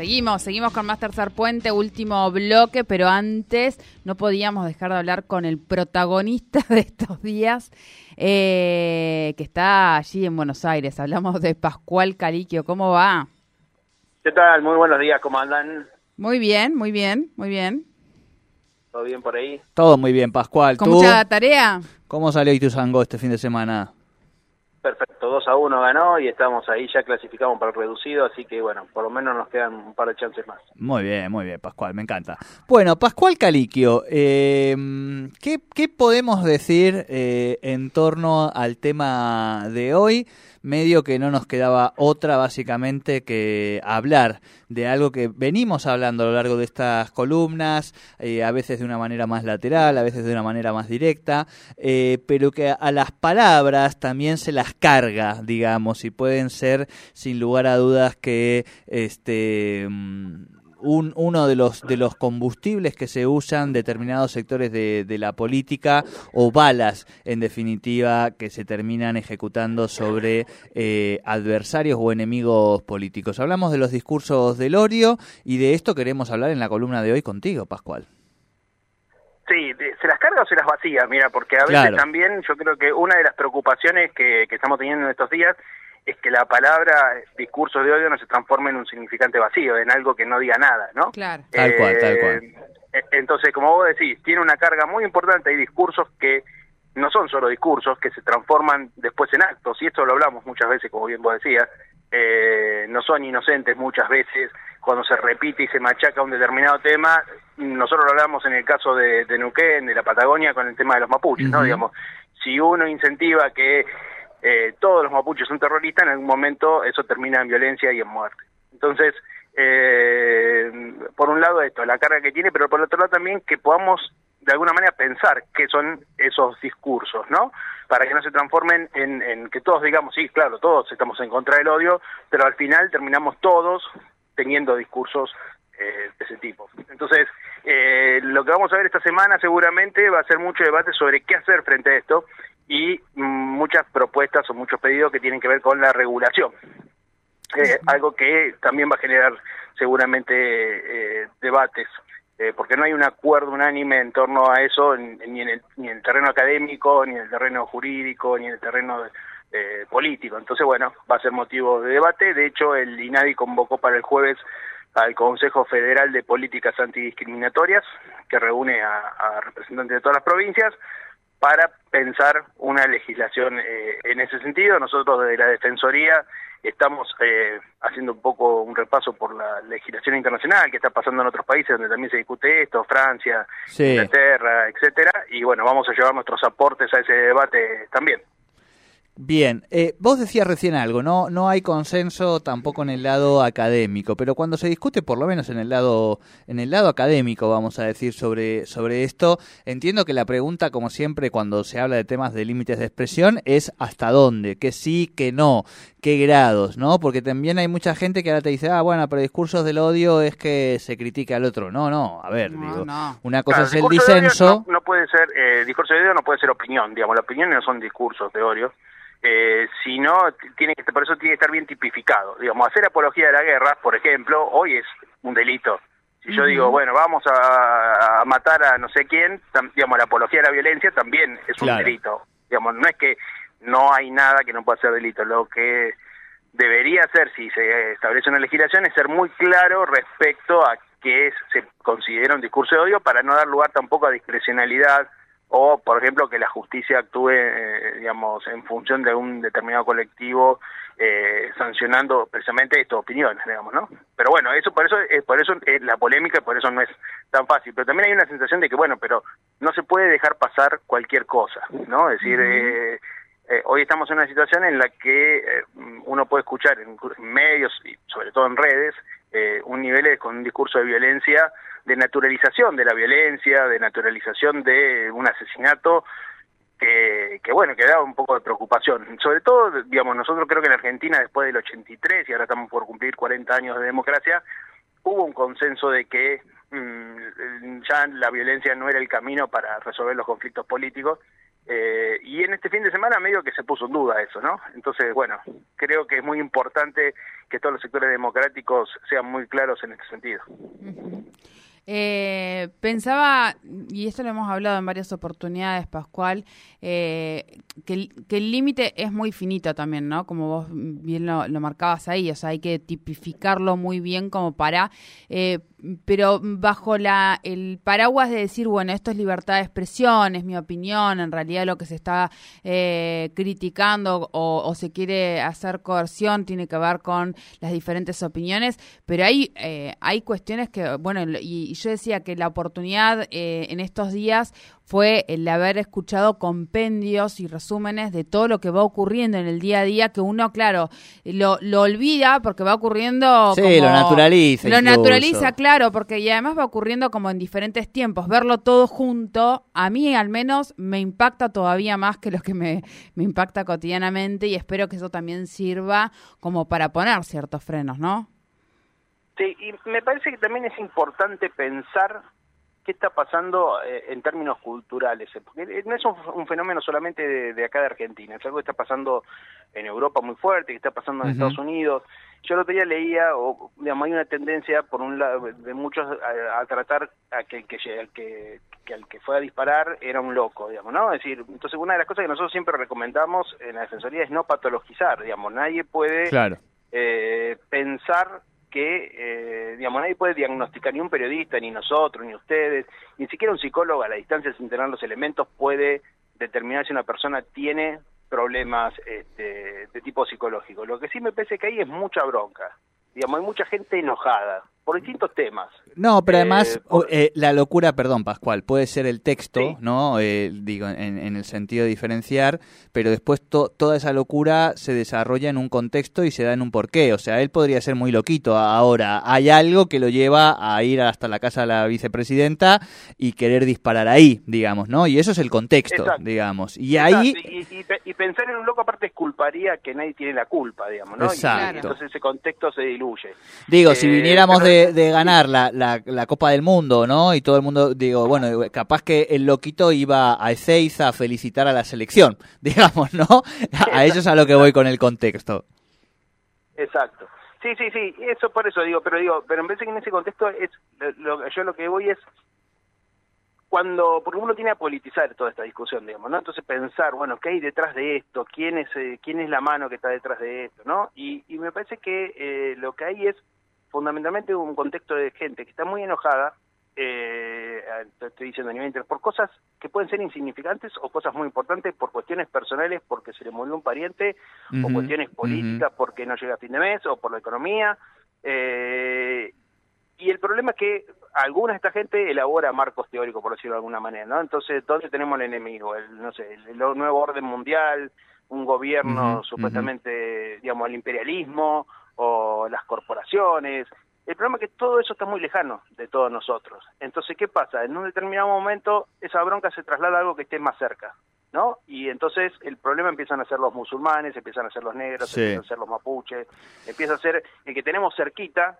Seguimos, seguimos con más tercer puente, último bloque, pero antes no podíamos dejar de hablar con el protagonista de estos días, eh, que está allí en Buenos Aires. Hablamos de Pascual Caliquio. ¿Cómo va? ¿Qué tal? Muy buenos días, ¿cómo andan? Muy bien, muy bien, muy bien. ¿Todo bien por ahí? Todo muy bien, Pascual. ¿Con ¿Tú? mucha tarea? ¿Cómo salió Ituzango este fin de semana? Perfecto, 2 a 1 ganó y estamos ahí, ya clasificamos para el reducido, así que bueno, por lo menos nos quedan un par de chances más. Muy bien, muy bien, Pascual, me encanta. Bueno, Pascual Caliquio, eh, ¿qué, qué podemos decir eh, en torno al tema de hoy? Medio que no nos quedaba otra básicamente que hablar de algo que venimos hablando a lo largo de estas columnas, eh, a veces de una manera más lateral, a veces de una manera más directa, eh, pero que a las palabras también se las carga, digamos, y pueden ser sin lugar a dudas que este mm, un, uno de los de los combustibles que se usan determinados sectores de, de, la política o balas en definitiva que se terminan ejecutando sobre eh, adversarios o enemigos políticos. Hablamos de los discursos del Orio y de esto queremos hablar en la columna de hoy contigo, Pascual. Sí, ¿se las carga o se las vacía? Mira, porque a veces Claro. también yo creo que una de las preocupaciones que, que estamos teniendo en estos días es que la palabra discurso de odio no se transforme en un significante vacío, en algo que no diga nada, ¿no? Claro. Tal cual, tal Eh, cual. eh, Entonces, como vos decís, tiene una carga muy importante, hay discursos que no son solo discursos, que se transforman después en actos, y esto lo hablamos muchas veces, como bien vos decías, eh, no son inocentes muchas veces, cuando se repite y se machaca un determinado tema, nosotros lo hablamos en el caso de, de Neuquén, de la Patagonia, con el tema de los mapuches, ¿no? Digamos, si uno incentiva que eh, todos los mapuches son terroristas, en algún momento eso termina en violencia y en muerte. Entonces, eh, por un lado esto, la carga que tiene, pero por otro lado también que podamos de alguna manera pensar qué son esos discursos, ¿no? Para que no se transformen en, en que todos digamos, sí, claro, todos estamos en contra del odio, pero al final terminamos todos teniendo discursos eh, de ese tipo. Entonces, eh, lo que vamos a ver esta semana seguramente va a ser mucho debate sobre qué hacer frente a esto y muchas propuestas o muchos pedidos que tienen que ver con la regulación. Eh, algo que también va a generar seguramente eh, debates, eh, porque no hay un acuerdo unánime en torno a eso, en- ni, en el, ni en el terreno académico, ni en el terreno jurídico, ni en el terreno eh, político. Entonces, bueno, va a ser motivo de debate. De hecho, el INADI convocó para el jueves al Consejo Federal de Políticas Antidiscriminatorias, que reúne a, a representantes de todas las provincias, para pensar una legislación eh, en ese sentido. Nosotros desde la Defensoría estamos eh, haciendo un poco un repaso por la legislación internacional que está pasando en otros países donde también se discute esto, Francia, Sí. Inglaterra, etcétera, y bueno, vamos a llevar nuestros aportes a ese debate también. Bien, eh, vos decías recién algo, no, no hay consenso tampoco en el lado académico, pero cuando se discute, por lo menos en el lado, en el lado académico, vamos a decir sobre, sobre esto, entiendo que la pregunta, como siempre, cuando se habla de temas de límites de expresión, es hasta dónde, que sí, que no, qué grados, ¿no? Porque también hay mucha gente que ahora te dice, ah, bueno, pero discursos del odio es que se critica al otro. No, no, a ver, No, digo, no. una cosa Claro, es el disenso. No, no puede ser, eh, discurso de odio no puede ser opinión, digamos, las opiniones no son discursos de odio, eh, sino tiene que, por eso tiene que estar bien tipificado. Digamos, hacer apología de la guerra, por ejemplo, hoy es un delito. Si yo digo, bueno, vamos a, a matar a no sé quién, tam- digamos, la apología de la violencia también es un delito. Digamos, no es que no hay nada que no pueda ser delito, lo que debería ser, si se establece una legislación, es ser muy claro respecto a qué es- se considera un discurso de odio para no dar lugar tampoco a discrecionalidad o, por ejemplo, que la justicia actúe, eh, digamos, en función de un determinado colectivo, eh, sancionando precisamente estas opiniones, digamos, ¿no? Pero bueno, eso por eso es por eso es la polémica por eso no es tan fácil. Pero también hay una sensación de que, bueno, pero no se puede dejar pasar cualquier cosa, ¿no? Es decir, eh, eh, hoy estamos en una situación en la que eh, uno puede escuchar en, medios y sobre todo en redes eh, un nivel con un discurso de violencia, de naturalización de la violencia, de naturalización de un asesinato que, que, bueno, que da un poco de preocupación. Sobre todo, digamos, nosotros creo que en Argentina después del 83 y ahora estamos por cumplir 40 años de democracia, hubo un consenso de que mm, ya la violencia no era el camino para resolver los conflictos políticos eh, y en este fin de semana medio que se puso en duda eso, ¿no? Entonces, bueno, creo que es muy importante que todos los sectores democráticos sean muy claros en este sentido. Eh, pensaba, y esto lo hemos hablado en varias oportunidades, Pascual, eh, que, el límite es muy finito también, ¿no? Como vos bien lo, marcabas ahí, o sea, hay que tipificarlo muy bien como para, eh, pero bajo la el paraguas de decir, bueno, esto es libertad de expresión, es mi opinión, en realidad lo que se está criticando o, se quiere hacer coerción tiene que ver con las diferentes opiniones, pero hay, hay cuestiones que, bueno, y yo decía que la oportunidad eh, en estos días fue el de haber escuchado compendios y resúmenes de todo lo que va ocurriendo en el día a día, que uno, claro, lo, lo olvida porque va ocurriendo. Sí, lo naturaliza. Lo naturaliza, claro, porque y además va ocurriendo como en diferentes tiempos. Verlo todo junto, a mí al menos me impacta todavía más que lo que me, me impacta cotidianamente y espero que eso también sirva como para poner ciertos frenos, ¿no? Sí, y me parece que también es importante pensar qué está pasando eh, en términos culturales, eh, porque no es un, fenómeno solamente de, acá de Argentina, es algo que está pasando en Europa muy fuerte, que está pasando en Estados Unidos. Yo el otro día leía, o digamos, hay una tendencia, por un lado, de muchos a, tratar a que, que, que, que al que fue a disparar era un loco, digamos, ¿no? Es decir, entonces una de las cosas que nosotros siempre recomendamos en la Defensoría es no patologizar, digamos, nadie puede eh, pensar que, eh, digamos, nadie puede diagnosticar, ni un periodista, ni nosotros, ni ustedes, ni siquiera un psicólogo a la distancia sin tener los elementos puede determinar si una persona tiene problemas este, de tipo psicológico. Lo que sí me parece que hay es mucha bronca. Digamos, hay mucha gente enojada por distintos temas. No, pero además eh, eh, la locura, perdón, Pascual, puede ser el texto, ¿no? Eh, digo, en, el sentido de diferenciar, pero después toda esa locura se desarrolla en un contexto y se da en un porqué. O sea, él podría ser muy loquito. Ahora, hay algo que lo lleva a ir hasta la casa de la vicepresidenta y querer disparar ahí, digamos, ¿no? Y eso es el contexto, digamos. Y ahí... Y, pensar en un loco aparte es culparía que nadie tiene la culpa, digamos, ¿no? Exacto. entonces ese contexto se diluye. Digo, si viniéramos de de, ganar la, la, Copa del Mundo, ¿no? Y todo el mundo, digo, bueno, capaz que el loquito iba a Ezeiza a felicitar a la selección, digamos, ¿no? A eso es a lo que voy con el contexto. Exacto. Sí, sí, sí, eso por eso digo, pero digo, pero en vez de que en ese contexto es, lo, yo lo que voy es cuando, porque uno tiene que politizar toda esta discusión, digamos, ¿no? Entonces pensar, bueno, ¿qué hay detrás de esto? ¿Quién es, eh, quién es la mano que está detrás de esto, no? Y, y me parece que eh, lo que hay es fundamentalmente un contexto de gente que está muy enojada, eh, estoy diciendo a nivel por cosas que pueden ser insignificantes o cosas muy importantes por cuestiones personales, porque se le murió un pariente, o cuestiones políticas, porque no llega a fin de mes, o por la economía. Eh, y el problema es que alguna de esta gente elabora marcos teóricos, por decirlo de alguna manera, ¿no? Entonces, ¿dónde tenemos el enemigo? El, no sé, el, nuevo orden mundial, un gobierno supuestamente, digamos, el imperialismo, o las corporaciones. El problema es que todo eso está muy lejano de todos nosotros. Entonces, ¿qué pasa? En un determinado momento esa bronca se traslada a algo que esté más cerca, ¿no? Y entonces el problema empiezan a ser los musulmanes, empiezan a ser los negros, empiezan a ser los mapuches, empieza a ser el que tenemos cerquita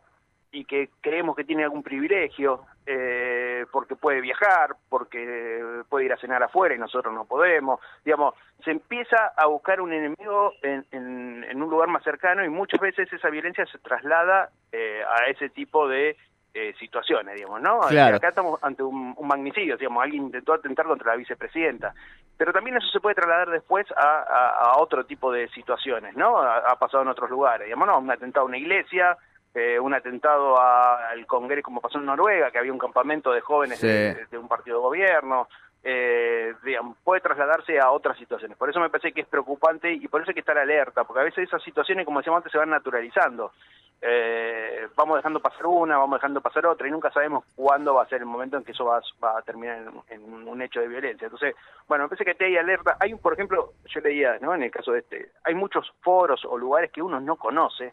y que creemos que tiene algún privilegio, eh, porque puede viajar, porque puede ir a cenar afuera y nosotros no podemos. Digamos, se empieza a buscar un enemigo en, en, un lugar más cercano y muchas veces esa violencia se traslada eh, a ese tipo de eh, situaciones, digamos, ¿no? Acá estamos ante un, magnicidio, digamos, alguien intentó atentar contra la vicepresidenta, pero también eso se puede trasladar después a, a, otro tipo de situaciones, ¿no? Ha, pasado en otros lugares, digamos, ¿no? Un atentado a una iglesia, eh, un atentado al Congreso como pasó en Noruega, que había un campamento de jóvenes de, un partido de gobierno, eh, digamos, puede trasladarse a otras situaciones. Por eso me parece que es preocupante y por eso hay que estar alerta, porque a veces esas situaciones, como decíamos antes, se van naturalizando. Eh, vamos dejando pasar una, vamos dejando pasar otra y nunca sabemos cuándo va a ser el momento en que eso va, va a terminar en, un hecho de violencia. Entonces, bueno, me parece que te hay alerta. Hay, un, por ejemplo, yo leía, ¿no? En el caso de este, hay muchos foros o lugares que uno no conoce,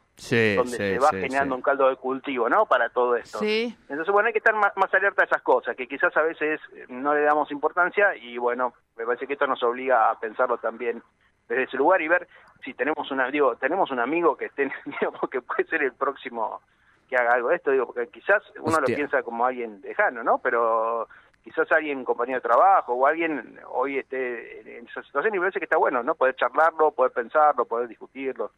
donde se va generando un caldo de cultivo, ¿no? Para todo esto. Entonces, bueno, hay que estar más, más alerta a esas cosas, que quizás a veces no le damos importancia y, bueno, me parece que esto nos obliga a pensarlo también desde ese lugar y ver si tenemos una, digo, tenemos un amigo que esté, digamos, que puede ser el próximo que haga algo de esto, digo, porque quizás uno lo piensa como alguien lejano, ¿no? Pero quizás alguien, compañero de trabajo o alguien hoy esté en esa situación y me parece que está bueno, ¿no? Poder charlarlo, poder pensarlo, poder discutirlo,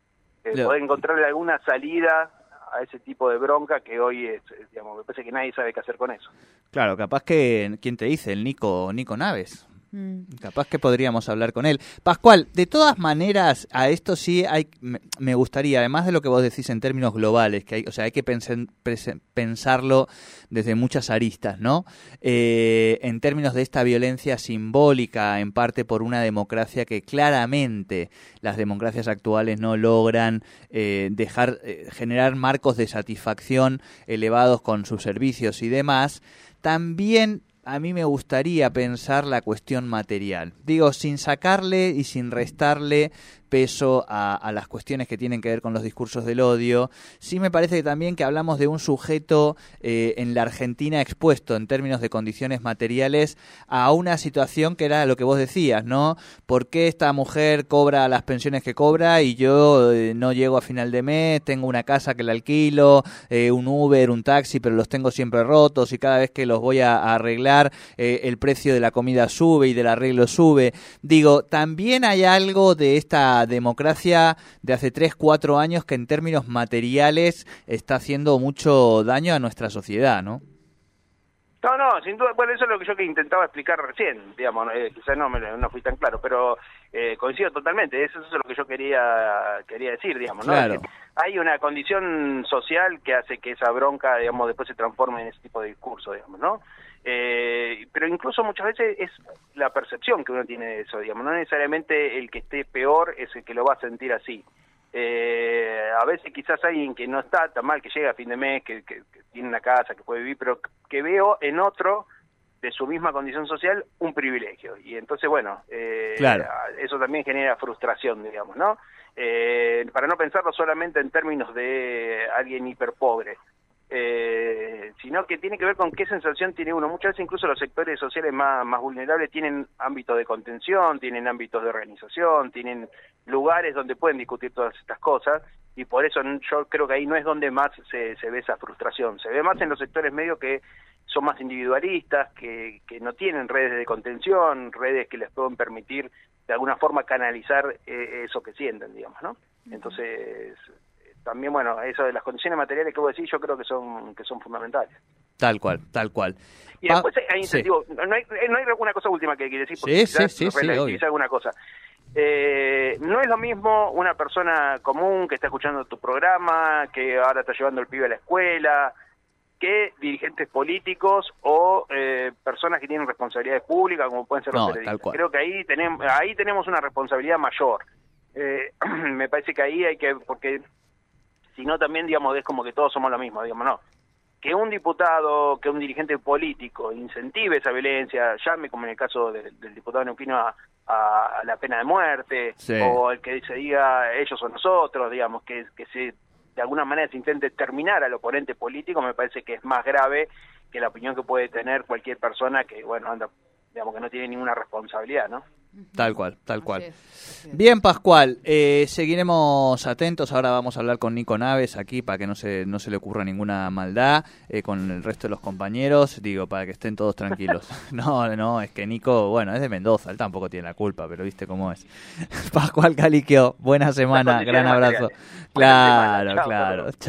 eh, poder encontrarle alguna salida a ese tipo de bronca que hoy digamos, me parece que nadie sabe qué hacer con eso. Claro, capaz que, ¿quién te dice? El Nico, Nico Naves. Mm. Capaz que podríamos hablar con él. Pascual, de todas maneras, a esto sí hay, me gustaría, además de lo que vos decís en términos globales, que hay, o sea, hay que pensarlo desde muchas aristas, ¿no? Eh, en términos de esta violencia simbólica, en parte por una democracia que claramente las democracias actuales no logran eh, dejar eh, generar marcos de satisfacción elevados con sus servicios y demás. También a mí me gustaría pensar la cuestión material. Digo, sin sacarle y sin restarle peso a, las cuestiones que tienen que ver con los discursos del odio. Sí me parece también que hablamos de un sujeto eh, en la Argentina expuesto en términos de condiciones materiales a una situación que era lo que vos decías, ¿no? ¿Por qué esta mujer cobra las pensiones que cobra y yo eh, no llego a final de mes, tengo una casa que la alquilo, eh, un Uber, un taxi, pero los tengo siempre rotos y cada vez que los voy a, arreglar el precio de la comida sube y del arreglo sube? Digo, también hay algo de esta democracia de hace 3, 4 años que en términos materiales está haciendo mucho daño a nuestra sociedad, ¿no? No, no, sin duda, bueno, eso es lo que yo que intentaba explicar recién, digamos, eh, quizás no, me, no fui tan claro, pero eh, coincido totalmente, eso, es lo que yo quería quería decir, digamos, ¿no? Hay una condición social que hace que esa bronca, digamos, después se transforme en ese tipo de discurso, digamos, ¿no? Eh, pero incluso muchas veces es la percepción que uno tiene de eso, digamos, no necesariamente el que esté peor es el que lo va a sentir así. Eh, a veces quizás alguien que no está tan mal, que llega a fin de mes, que, tiene una casa, que puede vivir, pero que veo en otro de su misma condición social un privilegio. Y entonces, bueno, eh, eso también genera frustración, digamos, ¿no? Eh, para no pensarlo solamente en términos de alguien hiperpobre, eh, sino que tiene que ver con qué sensación tiene uno. Muchas veces incluso los sectores sociales más, más vulnerables tienen ámbitos de contención, tienen ámbitos de organización, tienen lugares donde pueden discutir todas estas cosas y por eso yo creo que ahí no es donde más se, se ve esa frustración. Se ve más en los sectores medios que son más individualistas, que, que no tienen redes de contención, redes que les pueden permitir de alguna forma canalizar eh, eso que sienten, digamos, ¿no? Entonces, también, bueno, eso de las condiciones materiales que vos decís, yo creo que son, que son fundamentales. Tal cual, tal cual. Y después hay incentivos. No, hay, no hay una cosa última que quiere decir, porque sí, sí, sí, alguna cosa. Eh, no es lo mismo una persona común que está escuchando tu programa, que ahora está llevando el pibe a la escuela, que dirigentes políticos o eh, personas que tienen responsabilidades públicas, como pueden ser los periodistas. Creo que ahí tenemos, ahí tenemos una responsabilidad mayor. Eh, me parece que ahí hay que, porque sino también, digamos, es como que todos somos lo mismo, digamos, no. Que un diputado, que un dirigente político incentive esa violencia, llame, como en el caso del, diputado neuquino, a, a, la pena de muerte, o el que se diga ellos o nosotros, digamos, que, que se de alguna manera se intente terminar al oponente político, me parece que es más grave que la opinión que puede tener cualquier persona que, bueno, anda, digamos, que no tiene ninguna responsabilidad, ¿no? Tal cual, tal cual. Bien, Pascual, eh, seguiremos atentos. Ahora vamos a hablar con Nico Naves aquí para que no se, no se le ocurra ninguna maldad eh, con el resto de los compañeros. Digo, para que estén todos tranquilos. no, no, es que Nico, bueno, es de Mendoza, él tampoco tiene la culpa, pero viste cómo es. Pascual Caliquio, buena semana, gran abrazo. Claro, claro. Chao.